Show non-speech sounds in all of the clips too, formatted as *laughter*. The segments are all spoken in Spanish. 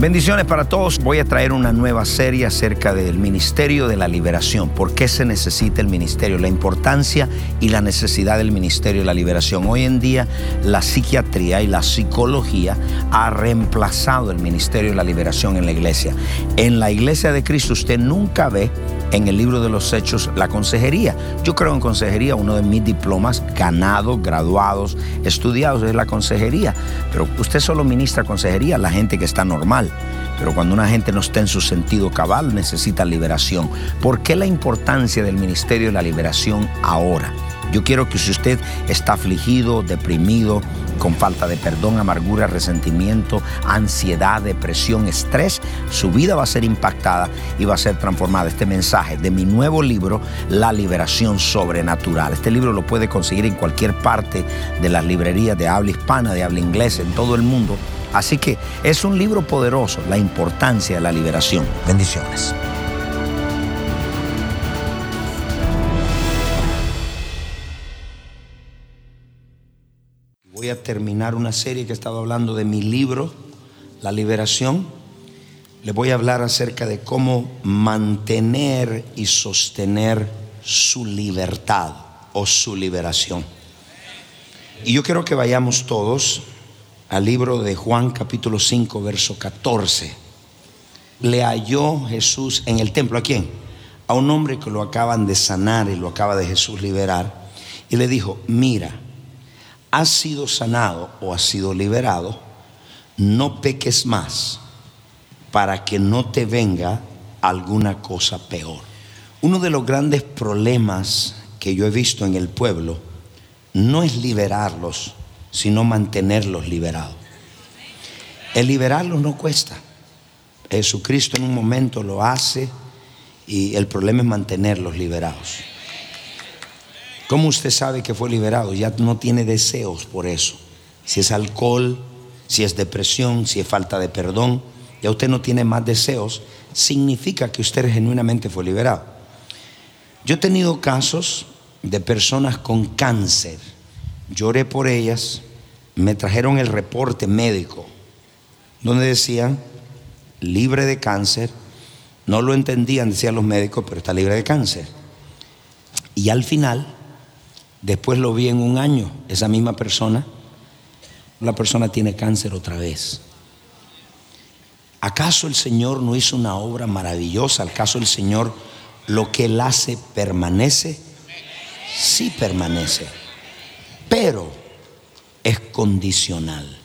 Bendiciones para todos. Voy a traer una nueva serie acerca del Ministerio de la Liberación. ¿Por qué se necesita el ministerio? La importancia y la necesidad del Ministerio de la Liberación. Hoy en día la psiquiatría y la psicología ha reemplazado el Ministerio de la Liberación en la iglesia. En la iglesia de Cristo usted nunca ve en el libro de los hechos la consejería. Yo creo en consejería, uno de mis diplomas ganados, graduados, estudiados es la consejería. Pero usted solo ministra consejería a la gente que está normal. Pero cuando una gente no está en su sentido cabal, necesita liberación. ¿Por qué la importancia del ministerio de la liberación ahora? Yo quiero que si usted está afligido, deprimido, con falta de perdón, amargura, resentimiento, ansiedad, depresión, estrés, su vida va a ser impactada y va a ser transformada. Este mensaje de mi nuevo libro, La Liberación Sobrenatural. Este libro lo puede conseguir en cualquier parte de las librerías de habla hispana, de habla inglesa, en todo el mundo. Así que es un libro poderoso, la importancia de la liberación. Bendiciones. Voy a terminar una serie que he estado hablando de mi libro, La Liberación. Le voy a hablar acerca de cómo mantener y sostener su libertad o su liberación. Y yo quiero que vayamos todos al libro de Juan capítulo 5, verso 14. Le halló Jesús en el templo. ¿A quién? A un hombre que lo acaban de sanar y lo acaba de Jesús liberar. Y le dijo, mira, has sido sanado o has sido liberado, no peques más para que no te venga alguna cosa peor. Uno de los grandes problemas que yo he visto en el pueblo no es liberarlos, sino mantenerlos liberados. El liberarlos no cuesta. Jesucristo en un momento lo hace y el problema es mantenerlos liberados. ¿Cómo usted sabe que fue liberado? Ya no tiene deseos por eso. Si es alcohol, si es depresión, si es falta de perdón, ya usted no tiene más deseos, significa que usted genuinamente fue liberado. Yo he tenido casos de personas con cáncer lloré por ellas, me trajeron el reporte médico, donde decían, libre de cáncer, no lo entendían, decían los médicos, pero está libre de cáncer. Y al final, después lo vi en un año, esa misma persona, la persona tiene cáncer otra vez. ¿Acaso el Señor no hizo una obra maravillosa? ¿Acaso el Señor lo que Él hace permanece? Sí permanece pero es condicional.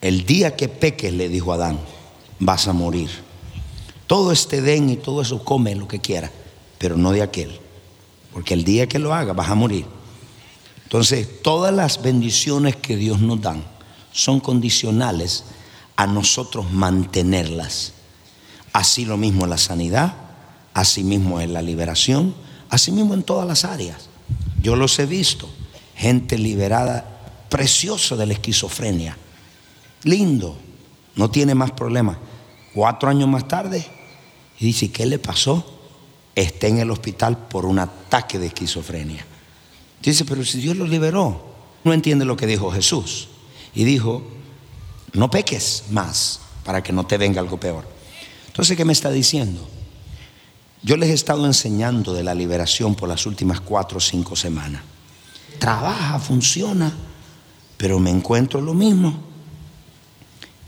El día que peques, le dijo Adán, vas a morir. Todo este den y todo eso come lo que quiera, pero no de aquel. Porque el día que lo haga vas a morir. Entonces, todas las bendiciones que Dios nos dan son condicionales a nosotros mantenerlas. Así lo mismo la sanidad, así mismo en la liberación, así mismo en todas las áreas. Yo los he visto. Gente liberada, precioso de la esquizofrenia. Lindo. No tiene más problemas. Cuatro años más tarde, y dice, ¿qué le pasó? Está en el hospital por un ataque de esquizofrenia. Dice, pero si Dios lo liberó, no entiende lo que dijo Jesús. Y dijo, no peques más para que no te venga algo peor. Entonces, ¿qué me está diciendo? Yo les he estado enseñando de la liberación por las últimas cuatro o cinco semanas. Trabaja, funciona, pero me encuentro lo mismo.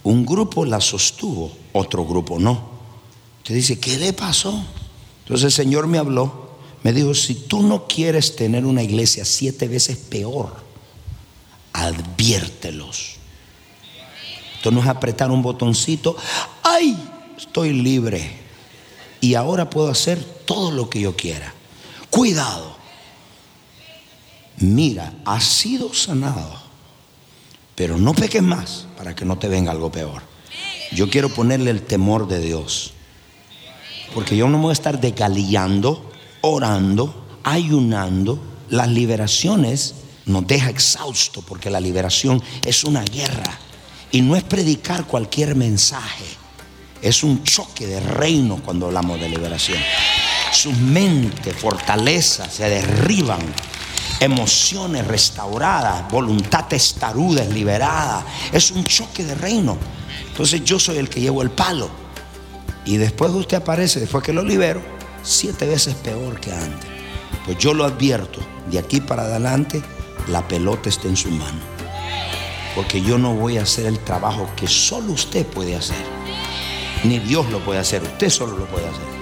Un grupo la sostuvo, otro grupo no. Usted dice, ¿qué le pasó? Entonces el Señor me habló, me dijo, si tú no quieres tener una iglesia siete veces peor, adviértelos. Esto no es apretar un botoncito, ay, estoy libre. Y ahora puedo hacer todo lo que yo quiera. Cuidado. Mira, has sido sanado. Pero no peques más para que no te venga algo peor. Yo quiero ponerle el temor de Dios. Porque yo no voy a estar decalillando, orando, ayunando. Las liberaciones nos deja exhausto porque la liberación es una guerra. Y no es predicar cualquier mensaje. Es un choque de reino cuando hablamos de liberación. Sus mentes, fortalezas se derriban emociones restauradas, voluntad testaruda, liberada. Es un choque de reino. Entonces yo soy el que llevo el palo. Y después usted aparece, después que lo libero, siete veces peor que antes. Pues yo lo advierto, de aquí para adelante, la pelota está en su mano. Porque yo no voy a hacer el trabajo que solo usted puede hacer. Ni Dios lo puede hacer, usted solo lo puede hacer.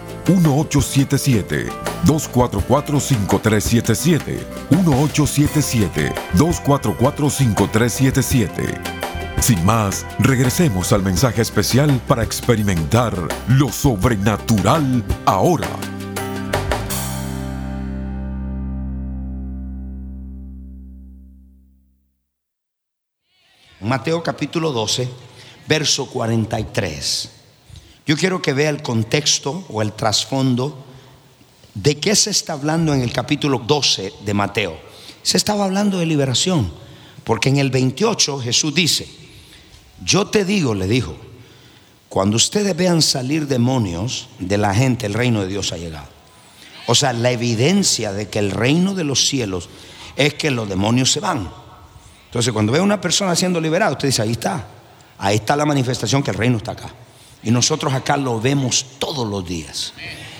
1877-244-5377. 1877-244-5377. Sin más, regresemos al mensaje especial para experimentar lo sobrenatural ahora. Mateo capítulo 12, verso 43. Yo quiero que vea el contexto o el trasfondo de qué se está hablando en el capítulo 12 de Mateo. Se estaba hablando de liberación, porque en el 28 Jesús dice, yo te digo, le dijo, cuando ustedes vean salir demonios de la gente, el reino de Dios ha llegado. O sea, la evidencia de que el reino de los cielos es que los demonios se van. Entonces, cuando ve a una persona siendo liberada, usted dice, ahí está. Ahí está la manifestación que el reino está acá. Y nosotros acá lo vemos todos los días.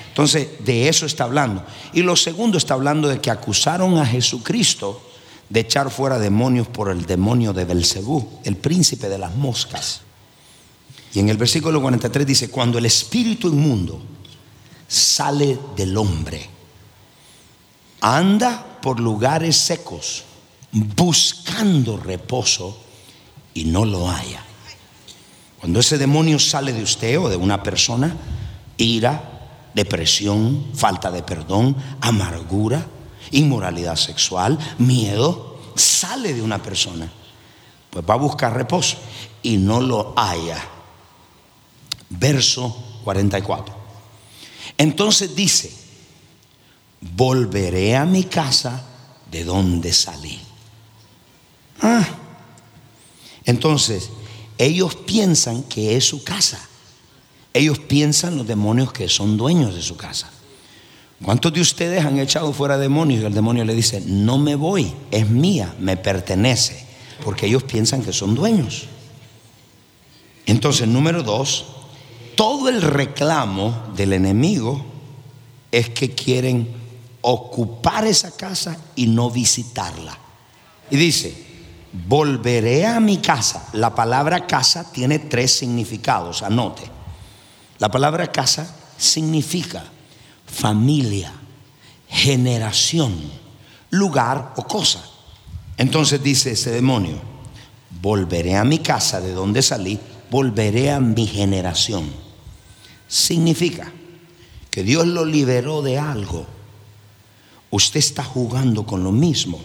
Entonces, de eso está hablando. Y lo segundo está hablando de que acusaron a Jesucristo de echar fuera demonios por el demonio de Belcebú, el príncipe de las moscas. Y en el versículo 43 dice, cuando el espíritu inmundo sale del hombre, anda por lugares secos, buscando reposo y no lo haya. Cuando ese demonio sale de usted o de una persona, ira, depresión, falta de perdón, amargura, inmoralidad sexual, miedo, sale de una persona, pues va a buscar reposo y no lo haya. Verso 44. Entonces dice, volveré a mi casa de donde salí. Ah. Entonces, ellos piensan que es su casa. Ellos piensan los demonios que son dueños de su casa. ¿Cuántos de ustedes han echado fuera demonios y el demonio le dice, no me voy, es mía, me pertenece? Porque ellos piensan que son dueños. Entonces, número dos, todo el reclamo del enemigo es que quieren ocupar esa casa y no visitarla. Y dice, volveré a mi casa. La palabra casa tiene tres significados, anote. La palabra casa significa familia, generación, lugar o cosa. Entonces dice ese demonio, volveré a mi casa de donde salí, volveré a mi generación. Significa que Dios lo liberó de algo. Usted está jugando con lo mismo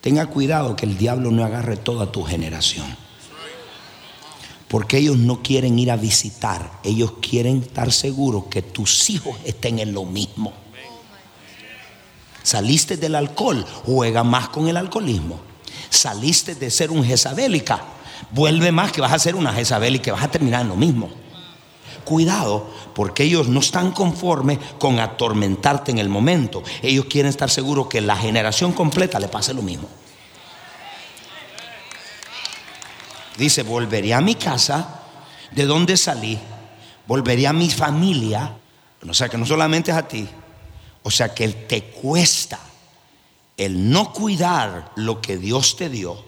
Tenga cuidado que el diablo no agarre toda tu generación. Porque ellos no quieren ir a visitar, ellos quieren estar seguros que tus hijos estén en lo mismo. Saliste del alcohol, juega más con el alcoholismo. Saliste de ser un jezabélica, Vuelve más que vas a ser una que vas a terminar en lo mismo. Cuidado, porque ellos no están conformes con atormentarte en el momento. Ellos quieren estar seguros que la generación completa le pase lo mismo. Dice, volveré a mi casa, de donde salí, volveré a mi familia. O sea que no solamente es a ti, o sea que te cuesta el no cuidar lo que Dios te dio,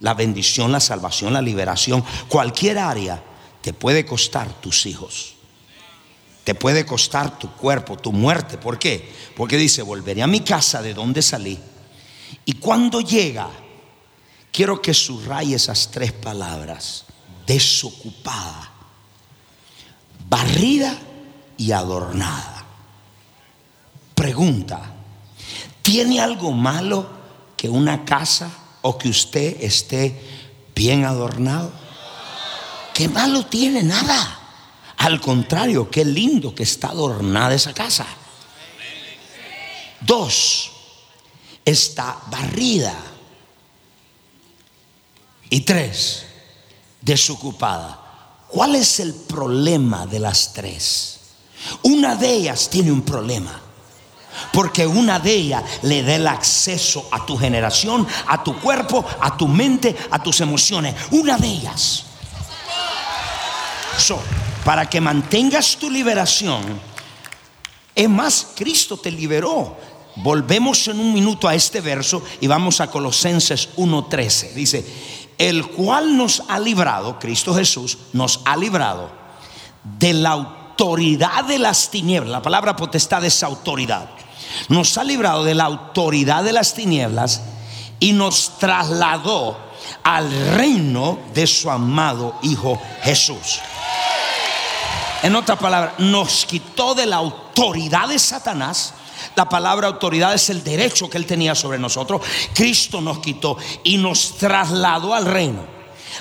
la bendición, la salvación, la liberación, cualquier área, te puede costar tus hijos. Te puede costar tu cuerpo, tu muerte. ¿Por qué? Porque dice, volveré a mi casa de donde salí. Y cuando llega, quiero que subraye esas tres palabras. Desocupada, barrida y adornada. Pregunta, ¿tiene algo malo que una casa o que usted esté bien adornado? ¿Qué malo tiene? Nada. Al contrario, qué lindo que está adornada esa casa. Dos, está barrida. Y tres, desocupada. ¿Cuál es el problema de las tres? Una de ellas tiene un problema. Porque una de ellas le da el acceso a tu generación, a tu cuerpo, a tu mente, a tus emociones. Una de ellas. Para que mantengas tu liberación, es más, Cristo te liberó. Volvemos en un minuto a este verso y vamos a Colosenses 1:13. Dice, el cual nos ha librado, Cristo Jesús nos ha librado de la autoridad de las tinieblas. La palabra potestad es autoridad. Nos ha librado de la autoridad de las tinieblas y nos trasladó al reino de su amado Hijo Jesús. En otras palabras, nos quitó de la autoridad de Satanás la palabra autoridad es el derecho que él tenía sobre nosotros. Cristo nos quitó y nos trasladó al reino.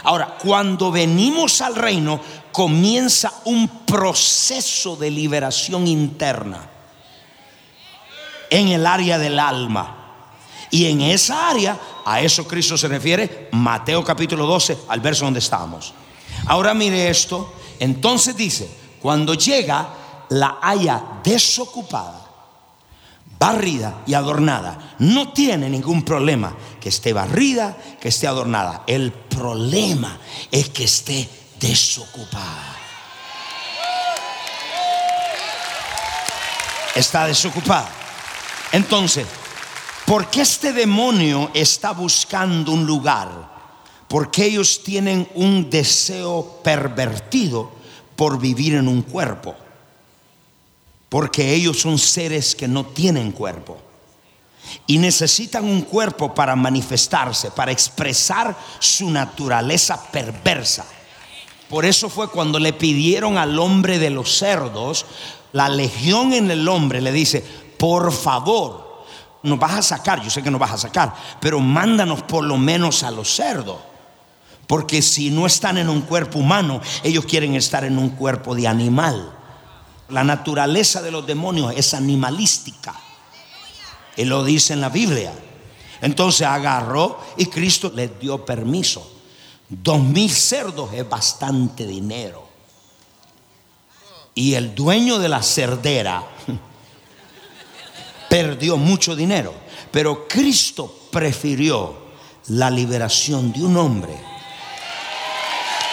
Ahora, cuando venimos al reino, comienza un proceso de liberación interna en el área del alma. Y en esa área, a eso Cristo se refiere, Mateo capítulo 12, al verso donde estamos. Ahora mire esto, entonces dice, cuando llega, la haya desocupada barrida y adornada. No tiene ningún problema que esté barrida, que esté adornada. El problema es que esté desocupada. Está desocupada. Entonces, ¿por qué este demonio está buscando un lugar? Porque ellos tienen un deseo pervertido por vivir en un cuerpo porque ellos son seres que no tienen cuerpo y necesitan un cuerpo para manifestarse, para expresar su naturaleza perversa. Por eso fue cuando le pidieron al hombre de los cerdos, la legión en el hombre le dice, por favor, nos vas a sacar, yo sé que nos vas a sacar, pero mándanos por lo menos a los cerdos. Porque si no están en un cuerpo humano, ellos quieren estar en un cuerpo de animal. La naturaleza de los demonios es animalística. Y lo dice en la Biblia. Entonces agarró y Cristo le dio permiso. Dos mil cerdos es bastante dinero. Y el dueño de la cerdera *laughs* perdió mucho dinero. Pero Cristo prefirió la liberación de un hombre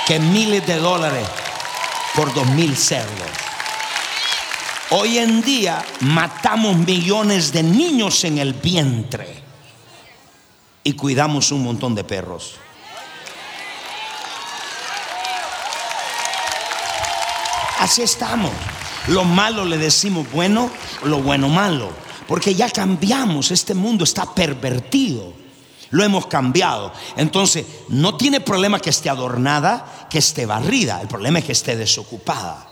que miles de dólares por dos mil cerdos. Hoy en día matamos millones de niños en el vientre y cuidamos un montón de perros. Así estamos. Lo malo le decimos bueno, lo bueno malo. Porque ya cambiamos, este mundo está pervertido. Lo hemos cambiado. Entonces, no tiene problema que esté adornada, que esté barrida. El problema es que esté desocupada.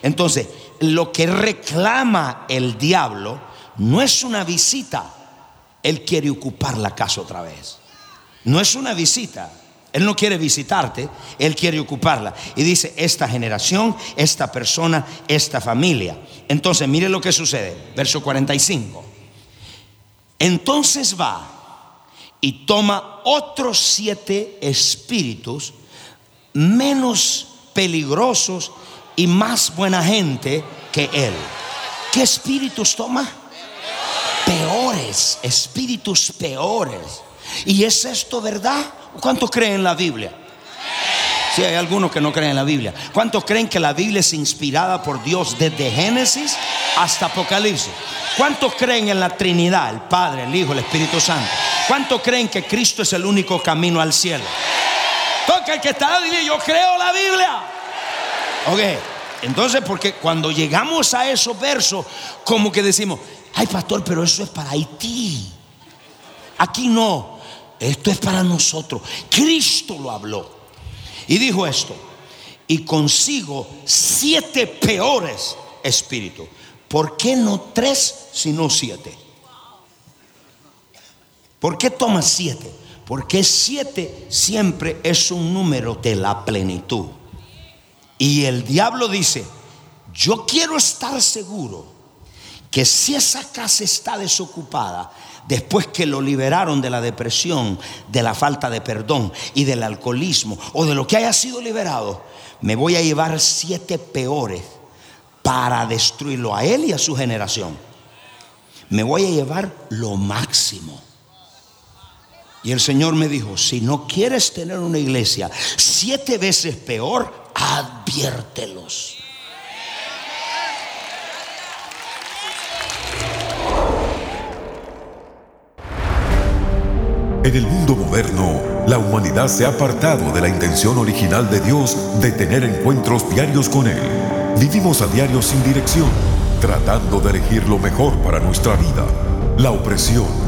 Entonces, lo que reclama el diablo no es una visita. Él quiere ocupar la casa otra vez. No es una visita. Él no quiere visitarte, Él quiere ocuparla. Y dice, esta generación, esta persona, esta familia. Entonces, mire lo que sucede. Verso 45. Entonces va y toma otros siete espíritus menos peligrosos y más buena gente que él. ¿Qué espíritus toma? Peores, espíritus peores. ¿Y es esto verdad? ¿Cuántos creen en la Biblia? Si hay algunos que no creen en la Biblia. ¿Cuántos creen que la Biblia es inspirada por Dios desde Génesis hasta Apocalipsis? ¿Cuántos creen en la Trinidad, el Padre, el Hijo, el Espíritu Santo? ¿Cuántos creen que Cristo es el único camino al cielo? Toca el que está y yo creo la Biblia. Ok, entonces porque cuando llegamos a esos versos, como que decimos, ay pastor, pero eso es para Haití. Aquí no, esto es para nosotros. Cristo lo habló. Y dijo esto, y consigo siete peores espíritus. ¿Por qué no tres, sino siete? ¿Por qué toma siete? Porque siete siempre es un número de la plenitud. Y el diablo dice, yo quiero estar seguro que si esa casa está desocupada, después que lo liberaron de la depresión, de la falta de perdón y del alcoholismo o de lo que haya sido liberado, me voy a llevar siete peores para destruirlo a él y a su generación. Me voy a llevar lo máximo. Y el Señor me dijo, si no quieres tener una iglesia siete veces peor, adviértelos. En el mundo moderno, la humanidad se ha apartado de la intención original de Dios de tener encuentros diarios con Él. Vivimos a diario sin dirección, tratando de elegir lo mejor para nuestra vida. La opresión,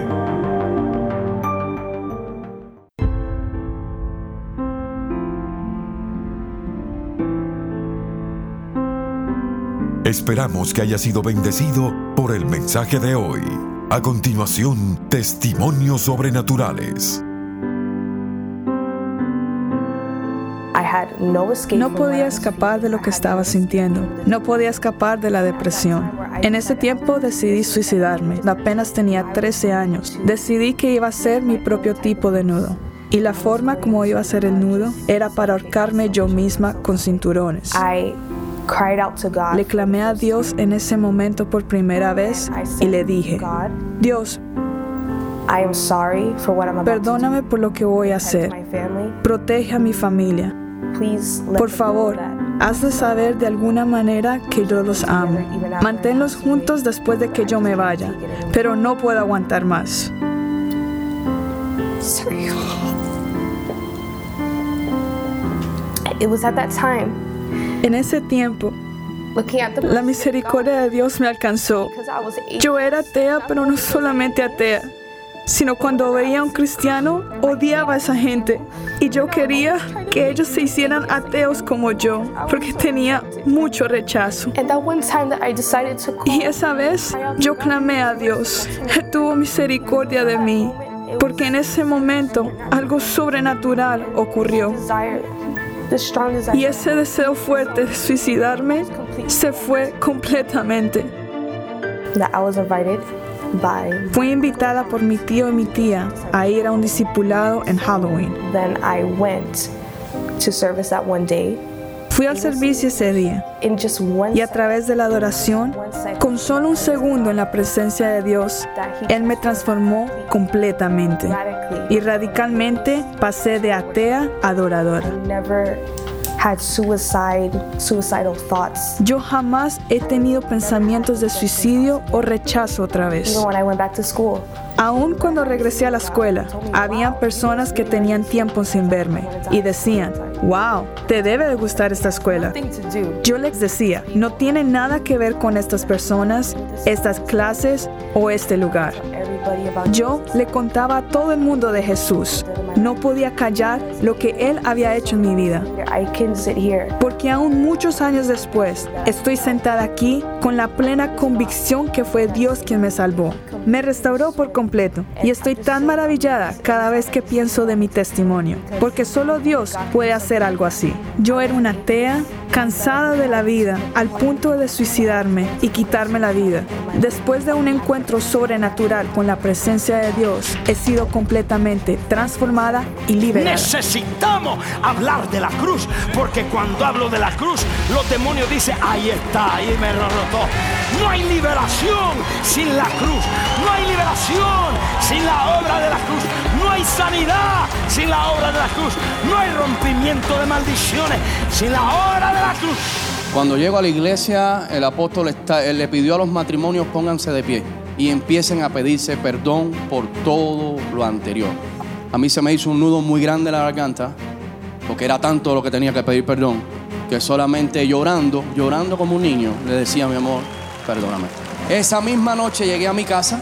Esperamos que haya sido bendecido por el mensaje de hoy. A continuación, testimonios sobrenaturales. No podía escapar de lo que estaba sintiendo. No podía escapar de la depresión. En ese tiempo decidí suicidarme. Apenas tenía 13 años. Decidí que iba a ser mi propio tipo de nudo. Y la forma como iba a ser el nudo era para ahorcarme yo misma con cinturones. Le clamé a Dios en ese momento por primera vez y le dije, Dios, perdóname por lo que voy a hacer. Protege a mi familia. Por favor, hazle saber de alguna manera que yo los amo. Manténlos juntos después de que yo me vaya, pero no puedo aguantar más. It was at that time en ese tiempo, la misericordia de Dios me alcanzó. Yo era atea, pero no solamente atea, sino cuando veía a un cristiano, odiaba a esa gente. Y yo quería que ellos se hicieran ateos como yo, porque tenía mucho rechazo. Y esa vez yo clamé a Dios. *laughs* Él tuvo misericordia de mí, porque en ese momento algo sobrenatural ocurrió. Y ese deseo fuerte de suicidarme se fue completamente. Fui invitada por mi tío y mi tía a ir a un discipulado en Halloween. Fui al servicio ese día y a través de la adoración, con solo un segundo en la presencia de Dios, Él me transformó completamente y radicalmente pasé de atea a adoradora. had suicide, suicidal thoughts. Yo jamás he tenido pensamientos de suicidio o rechazo otra vez. Aún cuando regresé a la escuela, había personas que tenían tiempo sin verme y decían, wow, te debe de gustar esta escuela. Yo les decía, no tiene nada que ver con estas personas, estas clases o este lugar. Yo le contaba a todo el mundo de Jesús. No podía callar lo que Él había hecho en mi vida. Porque aún muchos años después, estoy sentada aquí con la plena convicción que fue Dios quien me salvó. Me restauró por completo y estoy tan maravillada cada vez que pienso de mi testimonio, porque solo Dios puede hacer algo así. Yo era una atea, cansada de la vida, al punto de suicidarme y quitarme la vida. Después de un encuentro sobrenatural con la presencia de Dios, he sido completamente transformada y liberada. Necesitamos hablar de la cruz, porque cuando hablo de la cruz, los demonios dicen, ahí está, ahí me rotó. No hay liberación sin la cruz. No hay liberación sin la obra de la cruz. No hay sanidad sin la obra de la cruz. No hay rompimiento de maldiciones sin la obra de la cruz. Cuando llego a la iglesia, el apóstol le pidió a los matrimonios pónganse de pie y empiecen a pedirse perdón por todo lo anterior. A mí se me hizo un nudo muy grande en la garganta, porque era tanto lo que tenía que pedir perdón, que solamente llorando, llorando como un niño, le decía mi amor, perdóname. Esa misma noche llegué a mi casa,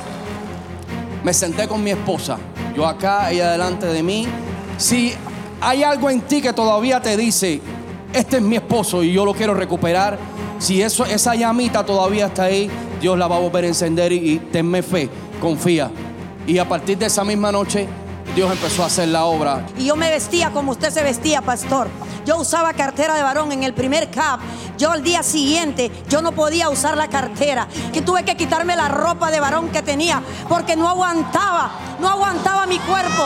me senté con mi esposa, yo acá, ella delante de mí. Si hay algo en ti que todavía te dice, este es mi esposo y yo lo quiero recuperar, si eso, esa llamita todavía está ahí, Dios la va a volver a encender y, tenme fe, confía. Y a partir de esa misma noche, Dios empezó a hacer la obra. Y yo me vestía como usted se vestía, pastor. Yo usaba cartera de varón en el primer CAP. Yo al día siguiente, yo no podía usar la cartera. Que tuve que quitarme la ropa de varón que tenía porque no aguantaba, no aguantaba mi cuerpo.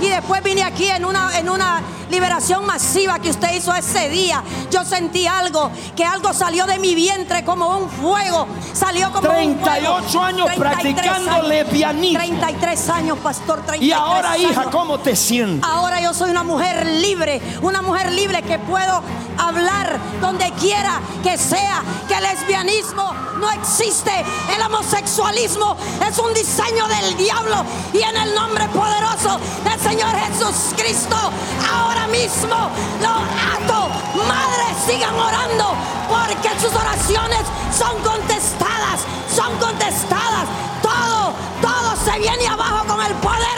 Y después vine aquí en una, en una liberación masiva que usted hizo ese día. Yo sentí algo, que algo salió de mi vientre como un fuego. Salió como 38 un fuego. años practicando años, lesbianismo. 33 años, pastor. 33 y ahora, hija. ¿cómo te sientes? Ahora yo soy una mujer libre, una mujer libre que puedo hablar donde quiera que sea, que el lesbianismo no existe, el homosexualismo es un diseño del diablo y en el nombre poderoso del Señor Jesús Cristo, ahora mismo lo ato. Madres, sigan orando porque sus oraciones son contestadas, son contestadas. Todo, todo se viene abajo con el poder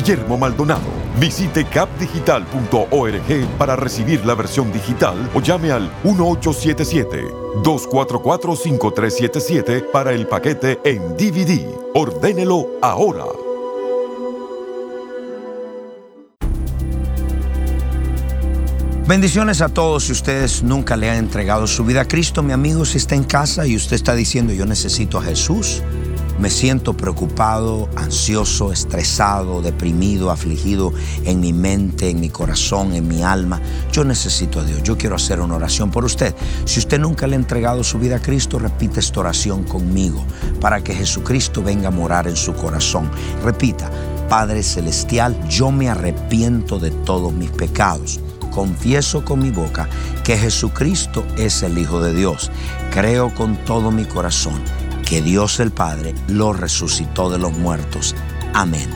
Guillermo Maldonado. Visite capdigital.org para recibir la versión digital o llame al 1877-244-5377 para el paquete en DVD. Ordénelo ahora. Bendiciones a todos si ustedes nunca le han entregado su vida a Cristo, mi amigo, si está en casa y usted está diciendo yo necesito a Jesús me siento preocupado, ansioso, estresado, deprimido, afligido en mi mente, en mi corazón, en mi alma. Yo necesito a Dios. Yo quiero hacer una oración por usted. Si usted nunca le ha entregado su vida a Cristo, repite esta oración conmigo para que Jesucristo venga a morar en su corazón. Repita, Padre Celestial, yo me arrepiento de todos mis pecados confieso con mi boca que Jesucristo es el Hijo de Dios. Creo con todo mi corazón que Dios el Padre lo resucitó de los muertos. Amén.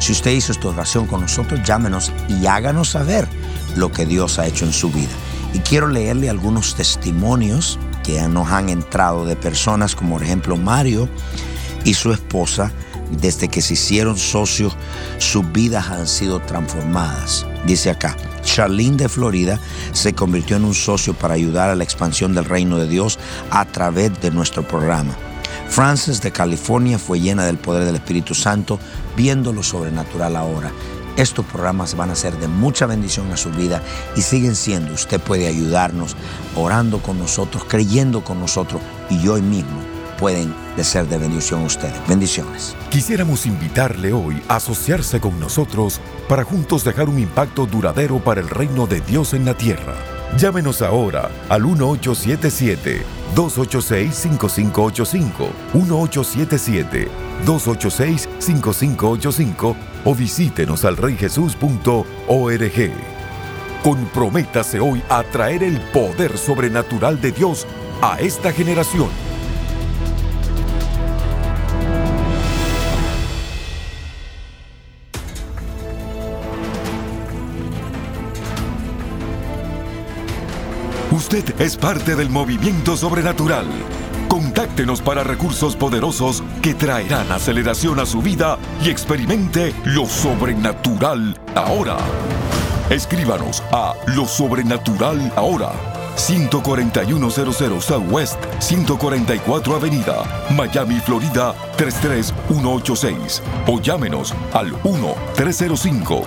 Si usted hizo esta oración con nosotros, llámenos y háganos saber lo que Dios ha hecho en su vida. Y quiero leerle algunos testimonios que nos han entrado de personas como por ejemplo Mario y su esposa. Desde que se hicieron socios, sus vidas han sido transformadas. Dice acá, Charlene de Florida se convirtió en un socio para ayudar a la expansión del reino de Dios a través de nuestro programa. Frances de California fue llena del poder del Espíritu Santo, viendo lo sobrenatural ahora. Estos programas van a ser de mucha bendición a su vida y siguen siendo. Usted puede ayudarnos orando con nosotros, creyendo con nosotros y hoy mismo pueden de ser de bendición a ustedes. Bendiciones. Quisiéramos invitarle hoy a asociarse con nosotros para juntos dejar un impacto duradero para el reino de Dios en la tierra. Llámenos ahora al 1877-286-5585, 1877-286-5585 o visítenos al reyjesus.org. Comprométase hoy a traer el poder sobrenatural de Dios a esta generación. Usted es parte del movimiento sobrenatural. Contáctenos para recursos poderosos que traerán aceleración a su vida y experimente lo sobrenatural ahora. Escríbanos a lo sobrenatural ahora. 14100 Southwest 144 Avenida, Miami, Florida 33186 o llámenos al 1 305